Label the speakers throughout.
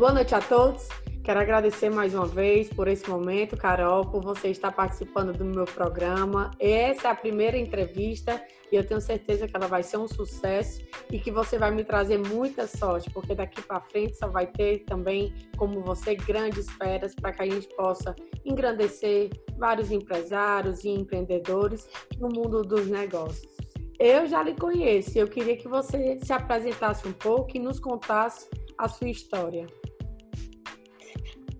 Speaker 1: Boa noite a todos. Quero agradecer mais uma vez por esse momento, Carol, por você estar participando do meu programa. Essa é a primeira entrevista e eu tenho certeza que ela vai ser um sucesso e que você vai me trazer muita sorte, porque daqui para frente só vai ter também, como você, grandes feras para que a gente possa engrandecer vários empresários e empreendedores no mundo dos negócios. Eu já lhe conheço eu queria que você se apresentasse um pouco e nos contasse a sua história.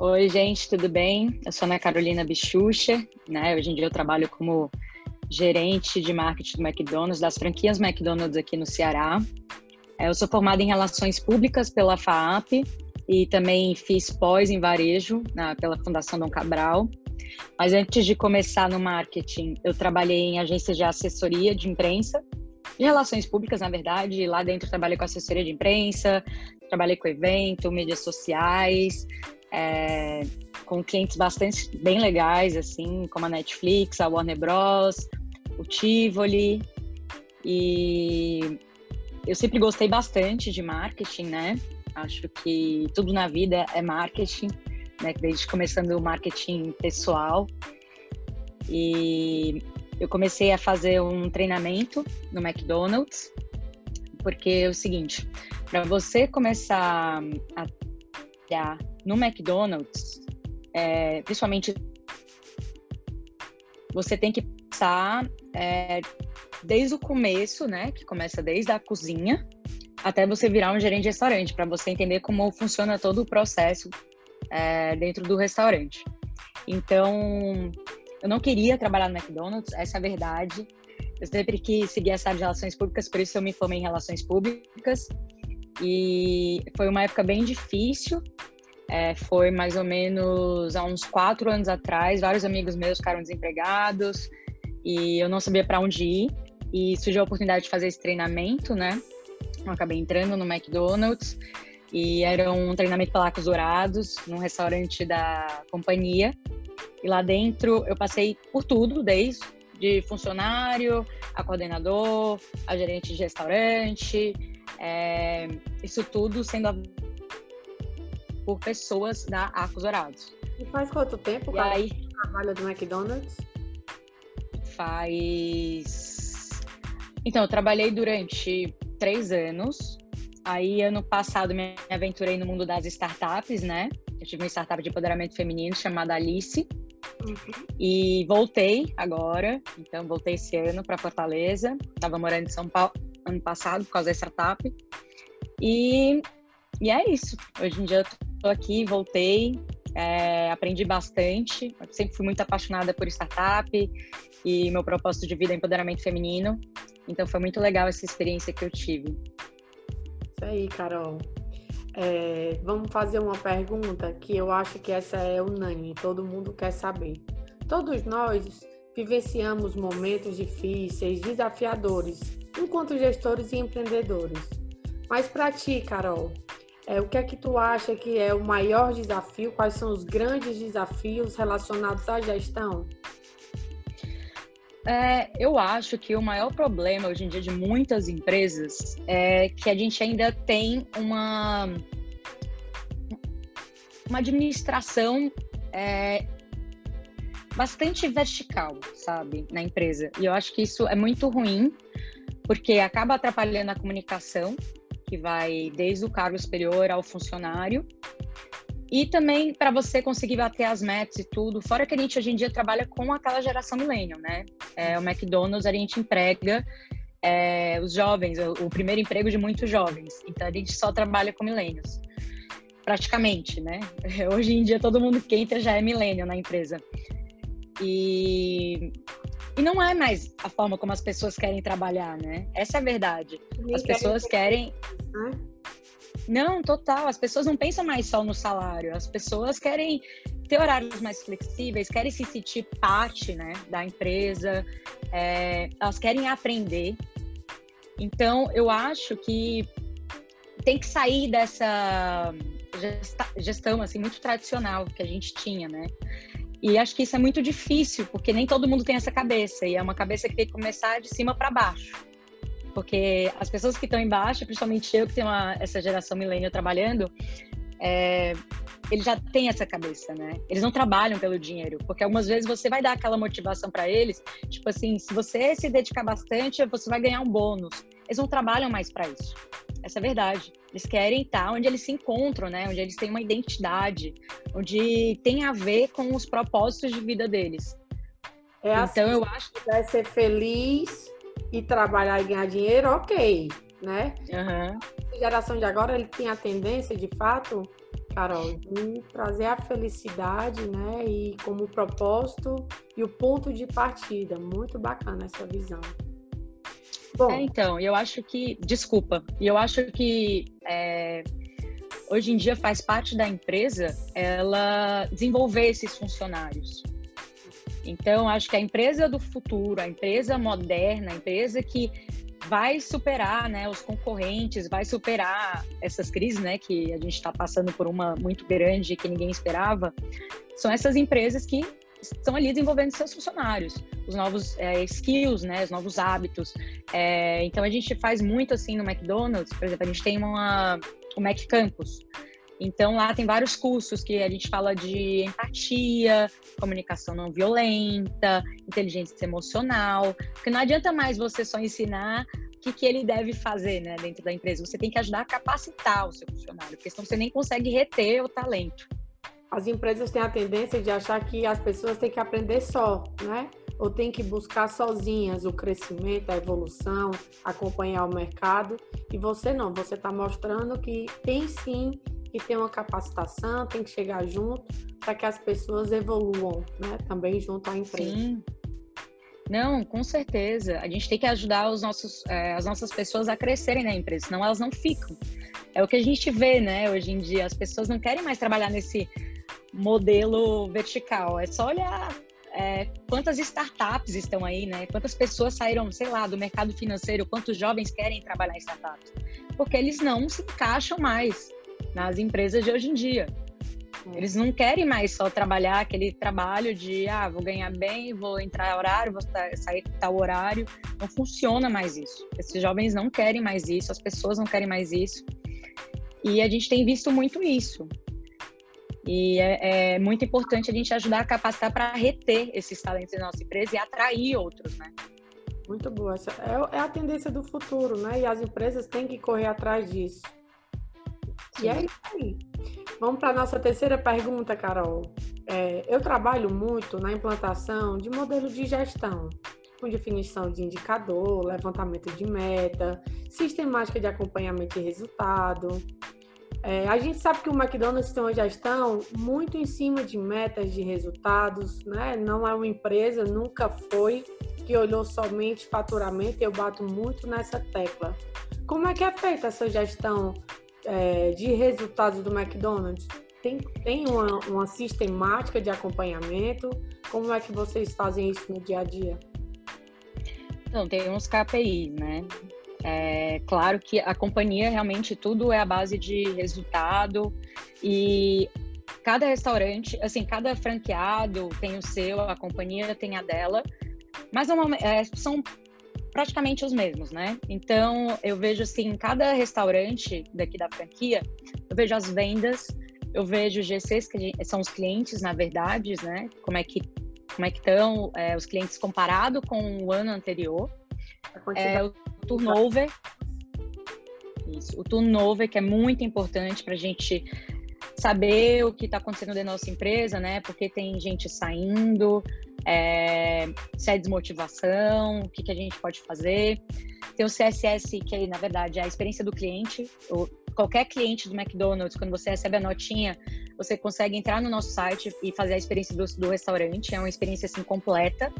Speaker 2: Oi, gente, tudo bem? Eu sou a Ana Carolina Bichucha, né? Hoje em dia eu trabalho como gerente de marketing do McDonald's, das franquias McDonald's aqui no Ceará. É, eu sou formada em Relações Públicas pela FAAP e também fiz pós em varejo na, pela Fundação Dom Cabral. Mas antes de começar no marketing, eu trabalhei em agências de assessoria de imprensa, de relações públicas, na verdade. Lá dentro trabalhei com assessoria de imprensa, trabalhei com evento, mídias sociais, é, com clientes bastante bem legais, assim, como a Netflix, a Warner Bros., o Tivoli. E eu sempre gostei bastante de marketing, né? Acho que tudo na vida é marketing, né? Desde começando o marketing pessoal. E eu comecei a fazer um treinamento no McDonald's, porque é o seguinte, para você começar a no McDonald's, é, principalmente, você tem que passar é, desde o começo, né? Que começa desde a cozinha até você virar um gerente de restaurante, para você entender como funciona todo o processo é, dentro do restaurante. Então, eu não queria trabalhar no McDonald's, essa é a verdade. Eu sempre quis seguir essa área de relações públicas, por isso eu me formei em relações públicas. E foi uma época bem difícil, é, foi mais ou menos há uns quatro anos atrás. Vários amigos meus ficaram desempregados e eu não sabia para onde ir. E surgiu a oportunidade de fazer esse treinamento, né? Eu acabei entrando no McDonald's e era um treinamento para Lacos Dourados, num restaurante da companhia. E lá dentro eu passei por tudo, desde de funcionário, a coordenador, a gerente de restaurante, é, isso tudo sendo por pessoas da Arcos Dourados.
Speaker 1: E faz quanto tempo,
Speaker 2: cara, aí,
Speaker 1: trabalha do McDonald's?
Speaker 2: Faz. Então, eu trabalhei durante três anos. Aí, ano passado, me aventurei no mundo das startups, né? Eu tive uma startup de empoderamento feminino chamada Alice. Uhum. E voltei agora, então voltei esse ano para Fortaleza. Estava morando em São Paulo ano passado por causa da startup. E, e é isso. Hoje em dia eu Estou aqui, voltei, é, aprendi bastante. Eu sempre fui muito apaixonada por startup e meu propósito de vida é empoderamento feminino. Então foi muito legal essa experiência que eu tive.
Speaker 1: Isso aí, Carol. É, vamos fazer uma pergunta que eu acho que essa é unânime, todo mundo quer saber. Todos nós vivenciamos momentos difíceis, desafiadores, enquanto gestores e empreendedores. Mas para ti, Carol, é, o que é que tu acha que é o maior desafio? Quais são os grandes desafios relacionados à gestão?
Speaker 2: É, eu acho que o maior problema hoje em dia de muitas empresas é que a gente ainda tem uma, uma administração é, bastante vertical, sabe, na empresa. E eu acho que isso é muito ruim, porque acaba atrapalhando a comunicação que vai desde o cargo superior ao funcionário. E também para você conseguir bater as metas e tudo, fora que a gente hoje em dia trabalha com aquela geração milênio, né? É, o McDonald's a gente emprega é, os jovens, o, o, primeiro emprego de muitos jovens. Então a gente só trabalha com milênios, praticamente, né? Hoje em dia todo mundo que entra já é milênio na empresa. E e não é mais a forma como as pessoas querem trabalhar, né? Essa é a verdade. As pessoas querem. Não, total. As pessoas não pensam mais só no salário. As pessoas querem ter horários mais flexíveis, querem se sentir parte né, da empresa, é, elas querem aprender. Então, eu acho que tem que sair dessa gestão assim muito tradicional que a gente tinha, né? E acho que isso é muito difícil, porque nem todo mundo tem essa cabeça, e é uma cabeça que tem que começar de cima para baixo. Porque as pessoas que estão embaixo, principalmente eu que tenho uma, essa geração milênio trabalhando, é, ele já tem essa cabeça, né? Eles não trabalham pelo dinheiro, porque algumas vezes você vai dar aquela motivação para eles, tipo assim, se você se dedicar bastante, você vai ganhar um bônus. Eles não trabalham mais para isso. Essa é a verdade. Eles querem estar onde eles se encontram, né? Onde eles têm uma identidade, onde tem a ver com os propósitos de vida deles.
Speaker 1: É assim, então eu acho que vai ser feliz e trabalhar e ganhar dinheiro, ok, né? Uhum. A geração de agora ele tem a tendência, de fato, Carol, de trazer a felicidade, né? E como propósito e o ponto de partida. Muito bacana essa visão.
Speaker 2: Bom, é, então, eu acho que, desculpa, eu acho que é, hoje em dia faz parte da empresa ela desenvolver esses funcionários. Então, acho que a empresa do futuro, a empresa moderna, a empresa que vai superar né, os concorrentes, vai superar essas crises né, que a gente está passando por uma muito grande que ninguém esperava, são essas empresas que estão ali desenvolvendo seus funcionários, os novos é, skills, né, os novos hábitos. É, então a gente faz muito assim no McDonald's, por exemplo, a gente tem uma, o Mac Campus. Então lá tem vários cursos que a gente fala de empatia, comunicação não violenta, inteligência emocional, porque não adianta mais você só ensinar o que, que ele deve fazer né, dentro da empresa. Você tem que ajudar a capacitar o seu funcionário, porque senão você nem consegue reter o talento
Speaker 1: as empresas têm a tendência de achar que as pessoas têm que aprender só, né? Ou têm que buscar sozinhas o crescimento, a evolução, acompanhar o mercado. E você não, você está mostrando que tem sim que ter uma capacitação, tem que chegar junto para que as pessoas evoluam, né? Também junto à empresa. Sim.
Speaker 2: Não, com certeza. A gente tem que ajudar os nossos, é, as nossas pessoas a crescerem na empresa, senão elas não ficam. É o que a gente vê, né? Hoje em dia, as pessoas não querem mais trabalhar nesse modelo vertical. É só olhar é, quantas startups estão aí, né? Quantas pessoas saíram, sei lá, do mercado financeiro, quantos jovens querem trabalhar em startups? Porque eles não se encaixam mais nas empresas de hoje em dia. É. Eles não querem mais só trabalhar aquele trabalho de, ah, vou ganhar bem, vou entrar horário, vou sair tal horário. Não funciona mais isso. Esses jovens não querem mais isso, as pessoas não querem mais isso. E a gente tem visto muito isso. E é, é, muito importante a gente ajudar a capacitar para reter esses talentos na nossa empresa e atrair outros, né?
Speaker 1: Muito boa. Essa é, é a tendência do futuro, né? E as empresas têm que correr atrás disso. E é isso aí. Vamos para a nossa terceira pergunta, Carol. É, eu trabalho muito na implantação de modelo de gestão, com definição de indicador, levantamento de meta, sistemática de acompanhamento de resultado, é, a gente sabe que o McDonald's tem uma gestão muito em cima de metas de resultados, né? Não é uma empresa, nunca foi, que olhou somente faturamento, eu bato muito nessa tecla. Como é que é feita essa gestão é, de resultados do McDonald's? Tem, tem uma, uma sistemática de acompanhamento? Como é que vocês fazem isso no dia a dia?
Speaker 2: Então, tem uns KPIs, né? É claro que a companhia realmente tudo é a base de resultado e cada restaurante, assim, cada franqueado tem o seu, a companhia tem a dela, mas é, são praticamente os mesmos, né? Então eu vejo assim, cada restaurante daqui da franquia, eu vejo as vendas, eu vejo os GCs que são os clientes, na verdade, né? Como é que como é que estão é, os clientes comparado com o ano anterior. É, o turnover. Isso, o turnover que é muito importante para a gente saber o que está acontecendo dentro da nossa empresa, né? Porque tem gente saindo, é, se é desmotivação, o que, que a gente pode fazer. Tem o CSS, que na verdade é a experiência do cliente. O, qualquer cliente do McDonald's, quando você recebe a notinha, você consegue entrar no nosso site e fazer a experiência do, do restaurante. É uma experiência assim completa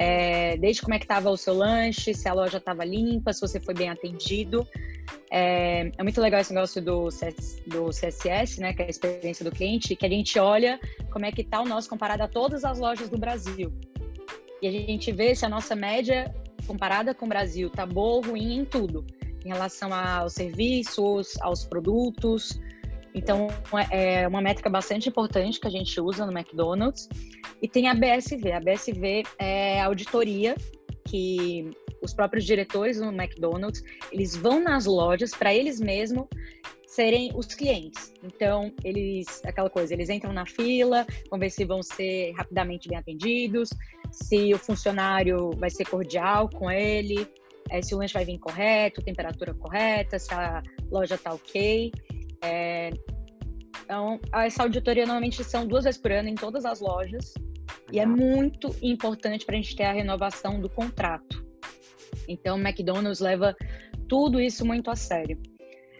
Speaker 2: é, desde como é que estava o seu lanche, se a loja estava limpa, se você foi bem atendido. É, é, muito legal esse negócio do, CS, do CSS, né, que é a experiência do cliente, que a gente olha como é que está o nosso comparado a todas as lojas do Brasil. E a gente vê se a nossa média comparada com o Brasil está boa ou ruim em tudo, em relação aos serviços, aos produtos, então, é, é uma métrica bastante importante que a gente usa no McDonald's. E tem a BSV. A BSV é a auditoria que os próprios diretores do McDonald's, eles vão nas lojas para eles mesmos serem os clientes. Então, eles, aquela coisa, eles entram na fila, vão ver se vão ser rapidamente bem atendidos, se o funcionário vai ser cordial com ele, é, se o lanche vai vir correto, temperatura correta, se a loja tá ok. É, então, essa auditoria normalmente são duas vezes por ano em todas as lojas, e é muito importante para a gente ter a renovação do contrato. Então, o McDonald's leva tudo isso muito a sério.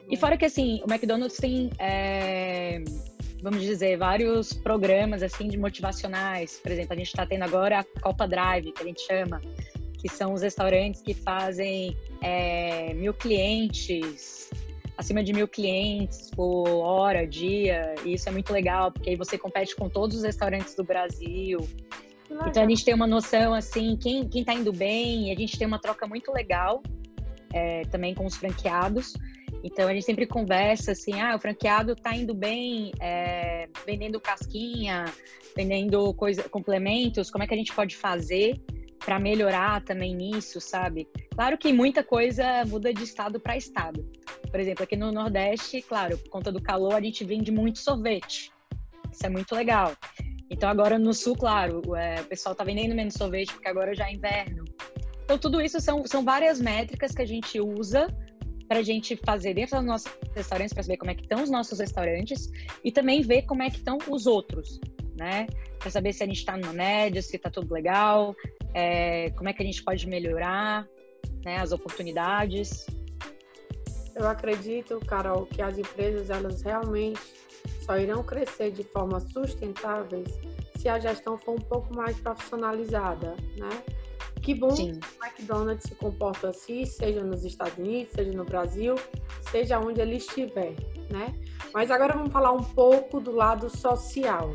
Speaker 2: E fora que, assim, o McDonald's tem, é, vamos dizer, vários programas, assim, de motivacionais. Por exemplo, a gente está tendo agora a Copa Drive, que a gente chama, que são os restaurantes que fazem é, mil clientes, acima de mil clientes por hora, dia. E isso é muito legal, porque aí você compete com todos os restaurantes do Brasil. Então a gente tem uma noção assim, quem, quem tá indo bem, e a gente tem uma troca muito legal é, também com os franqueados. Então a gente sempre conversa assim, ah, o franqueado tá indo bem, é, vendendo casquinha, vendendo coisa, complementos, como é que a gente pode fazer para melhorar também nisso, sabe? Claro que muita coisa muda de estado para estado. Por exemplo, aqui no Nordeste, claro, por conta do calor, a gente vende muito sorvete. Isso é muito legal. Então agora no Sul, claro, é, o pessoal tá vendendo menos sorvete porque agora já é inverno. Então tudo isso são, são várias métricas que a gente usa para a gente fazer dentro dos nossos restaurantes, para saber como é que estão os nossos restaurantes e também ver como é que estão os outros, né? Para saber se a gente está numa média, se está tudo legal, é, como é que a gente pode melhorar, né? As oportunidades.
Speaker 1: Eu acredito, Carol, que as empresas elas realmente só irão crescer de forma sustentável se a gestão for um pouco mais profissionalizada, né? Que bom Sim. que o McDonald's se comporta assim, seja nos Estados Unidos, seja no Brasil, seja onde ele estiver, né? Mas agora vamos falar um pouco do lado social.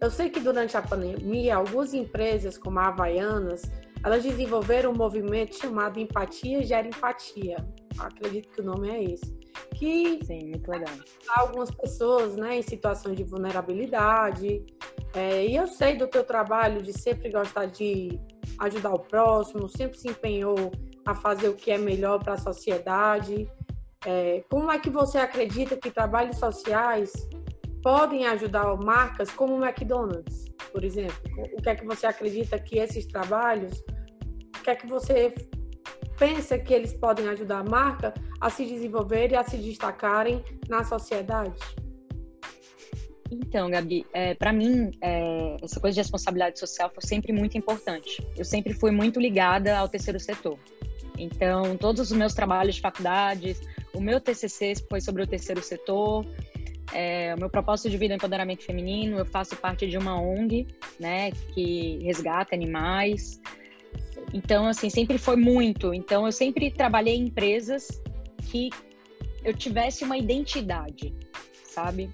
Speaker 1: Eu sei que durante a pandemia, algumas empresas, como a Havaianas, elas desenvolveram um movimento chamado Empatia Gera Empatia. acredito que o nome é esse. Que
Speaker 2: Sim, muito legal.
Speaker 1: algumas pessoas né, em situação de vulnerabilidade. É, e eu sei do teu trabalho de sempre gostar de ajudar o próximo, sempre se empenhou a fazer o que é melhor para a sociedade. É, como é que você acredita que trabalhos sociais podem ajudar marcas como o McDonald's, por exemplo? O que é que você acredita que esses trabalhos, o que é que você pensa que eles podem ajudar a marca a se desenvolver e a se destacarem na sociedade?
Speaker 2: Então, Gabi, é, para mim, é, essa coisa de responsabilidade social foi sempre muito importante. Eu sempre fui muito ligada ao terceiro setor. Então, todos os meus trabalhos de faculdade, o meu TCC foi sobre o terceiro setor, é, o meu propósito de vida é empoderamento feminino, eu faço parte de uma ONG, né, que resgata animais. Então, assim, sempre foi muito. Então, eu sempre trabalhei em empresas que eu tivesse uma identidade, sabe?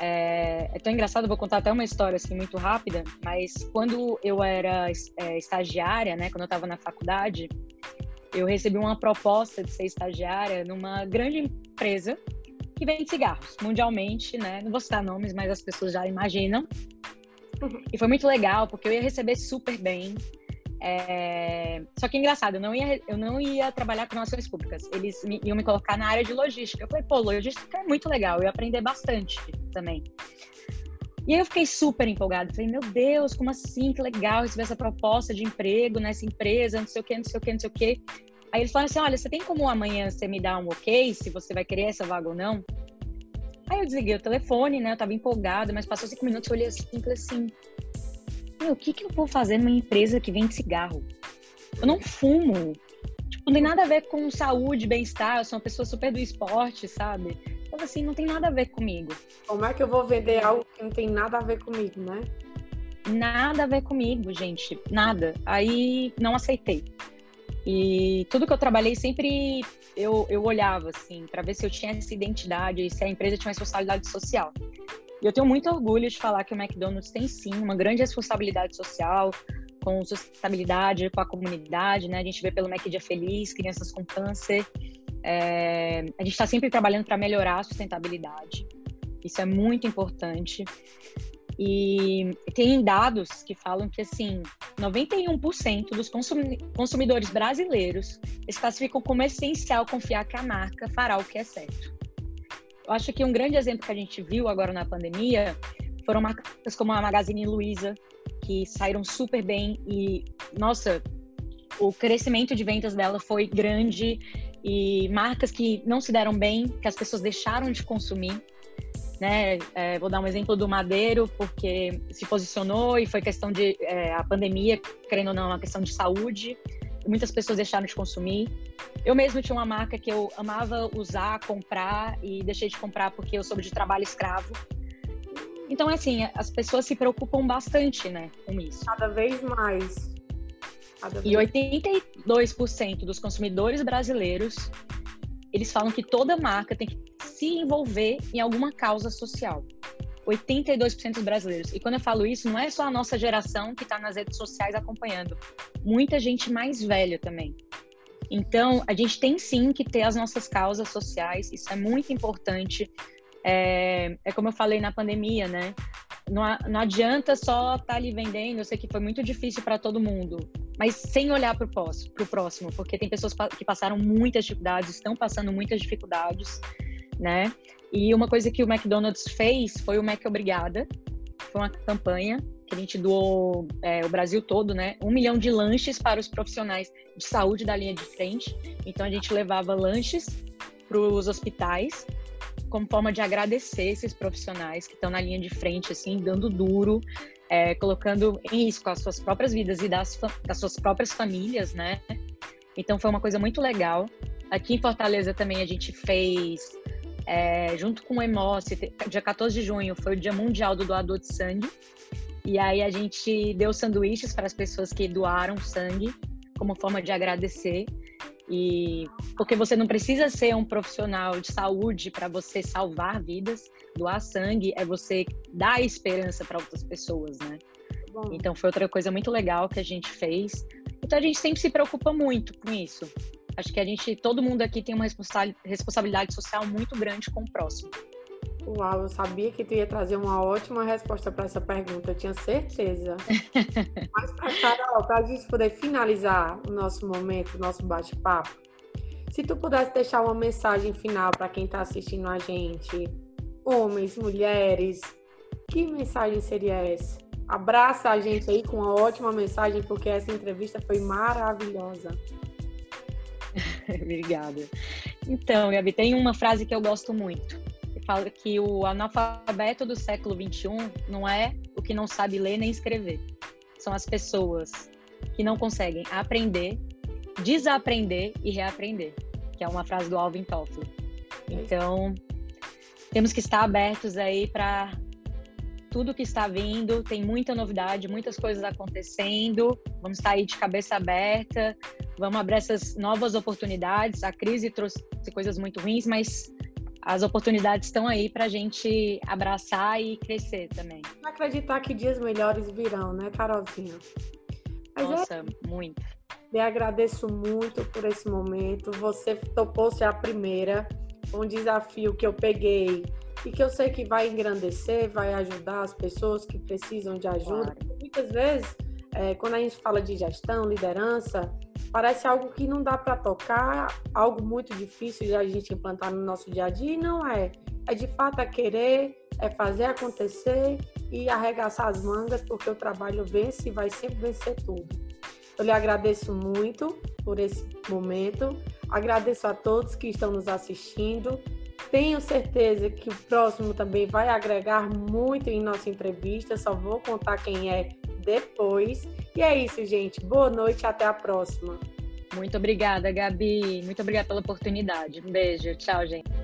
Speaker 2: É, é tão engraçado, vou contar até uma história assim muito rápida, mas quando eu era é, estagiária, né, quando eu estava na faculdade, eu recebi uma proposta de ser estagiária numa grande empresa que vende cigarros mundialmente, né? Não vou citar nomes, mas as pessoas já imaginam. Uhum. E foi muito legal, porque eu ia receber super bem. É... Só que engraçado, eu não, ia, eu não ia trabalhar com relações públicas. Eles me, iam me colocar na área de logística. Eu falei, pô, logística é muito legal, eu ia aprender bastante também. E aí eu fiquei super empolgada. Falei, meu Deus, como assim? Que legal receber essa proposta de emprego nessa empresa, não sei o que, não sei o que, não sei o que. Aí eles falaram assim: olha, você tem como amanhã você me dar um ok se você vai querer essa vaga ou não? Aí eu desliguei o telefone, né? Eu tava empolgada, mas passou cinco minutos, eu olhei assim e falei assim: meu, o que, que eu vou fazer numa empresa que vende cigarro? Eu não fumo. Tipo, não tem nada a ver com saúde, bem-estar. Eu sou uma pessoa super do esporte, sabe? Então, assim, não tem nada a ver comigo.
Speaker 1: Como é que eu vou vender algo que não tem nada a ver comigo, né?
Speaker 2: Nada a ver comigo, gente. Nada. Aí não aceitei. E tudo que eu trabalhei sempre eu, eu olhava assim para ver se eu tinha essa identidade se a empresa tinha uma responsabilidade social. E eu tenho muito orgulho de falar que o McDonald's tem sim uma grande responsabilidade social com sustentabilidade com a comunidade, né? A gente vê pelo Mac Dia Feliz, crianças com câncer. É, a gente está sempre trabalhando para melhorar a sustentabilidade. Isso é muito importante. E tem dados que falam que, assim, 91% dos consumidores brasileiros classificam como essencial confiar que a marca fará o que é certo. eu acho que um grande exemplo que a gente viu agora na pandemia foram marcas como a Magazine Luiza, que saíram super bem e, nossa, o crescimento de ventas dela foi grande e marcas que não se deram bem, que as pessoas deixaram de consumir. Né? É, vou dar um exemplo do Madeiro, porque se posicionou e foi questão de é, a pandemia, querendo ou não, uma questão de saúde. Muitas pessoas deixaram de consumir. Eu mesmo tinha uma marca que eu amava usar, comprar e deixei de comprar porque eu soube de trabalho escravo. Então, assim, as pessoas se preocupam bastante, né, com isso.
Speaker 1: Cada vez mais.
Speaker 2: Cada vez. E 82% dos consumidores brasileiros, eles falam que toda marca tem que se envolver em alguma causa social. 82% dos brasileiros. E quando eu falo isso, não é só a nossa geração que está nas redes sociais acompanhando. Muita gente mais velha também. Então, a gente tem sim que ter as nossas causas sociais, isso é muito importante. É, é como eu falei na pandemia, né? Não, não adianta só estar tá ali vendendo, eu sei que foi muito difícil para todo mundo, mas sem olhar para o próximo, porque tem pessoas que passaram muitas dificuldades, estão passando muitas dificuldades, né? E uma coisa que o McDonald's fez foi o Mac Obrigada, foi uma campanha que a gente doou é, o Brasil todo, né? Um milhão de lanches para os profissionais de saúde da linha de frente. Então a gente levava lanches para os hospitais como forma de agradecer esses profissionais que estão na linha de frente, assim, dando duro, é, colocando em risco as suas próprias vidas e das, das suas próprias famílias, né? Então foi uma coisa muito legal. Aqui em Fortaleza também a gente fez, é, junto com o Emoce, dia 14 de junho foi o Dia Mundial do Doador de Sangue. E aí a gente deu sanduíches para as pessoas que doaram sangue como forma de agradecer. E porque você não precisa ser um profissional de saúde para você salvar vidas, doar sangue é você dar esperança para outras pessoas, né? Bom. Então foi outra coisa muito legal que a gente fez. Então a gente sempre se preocupa muito com isso. Acho que a gente, todo mundo aqui tem uma responsabilidade social muito grande com o próximo.
Speaker 1: Uau, eu sabia que tu ia trazer uma ótima resposta para essa pergunta, eu tinha certeza. Mas, Carol, para a gente poder finalizar o nosso momento, o nosso bate-papo, se tu pudesse deixar uma mensagem final para quem está assistindo a gente, homens, mulheres, que mensagem seria essa? Abraça a gente aí com uma ótima mensagem, porque essa entrevista foi maravilhosa.
Speaker 2: Obrigada. Então, Gabi, tem uma frase que eu gosto muito fala que o analfabeto do século XXI não é o que não sabe ler nem escrever. São as pessoas que não conseguem aprender, desaprender e reaprender, que é uma frase do Alvin Toffler. Então, temos que estar abertos aí para tudo que está vindo, tem muita novidade, muitas coisas acontecendo. Vamos estar aí de cabeça aberta, vamos abrir essas novas oportunidades. A crise trouxe coisas muito ruins, mas as oportunidades estão aí para a gente abraçar e crescer também.
Speaker 1: Acreditar que dias melhores virão, né, Carolzinha?
Speaker 2: Mas é Nossa, é... muito.
Speaker 1: Me agradeço muito por esse momento. Você topou ser a primeira. Um desafio que eu peguei e que eu sei que vai engrandecer, vai ajudar as pessoas que precisam de ajuda. Claro. Muitas vezes, é, quando a gente fala de gestão, liderança, parece algo que não dá para tocar, algo muito difícil de a gente implantar no nosso dia a dia, e não é. É de fato é querer, é fazer acontecer e arregaçar as mangas, porque o trabalho vence e vai sempre vencer tudo. Eu lhe agradeço muito por esse momento, agradeço a todos que estão nos assistindo. Tenho certeza que o próximo também vai agregar muito em nossa entrevista, só vou contar quem é depois. E é isso, gente. Boa noite, até a próxima.
Speaker 2: Muito obrigada, Gabi. Muito obrigada pela oportunidade. Um beijo. Tchau, gente.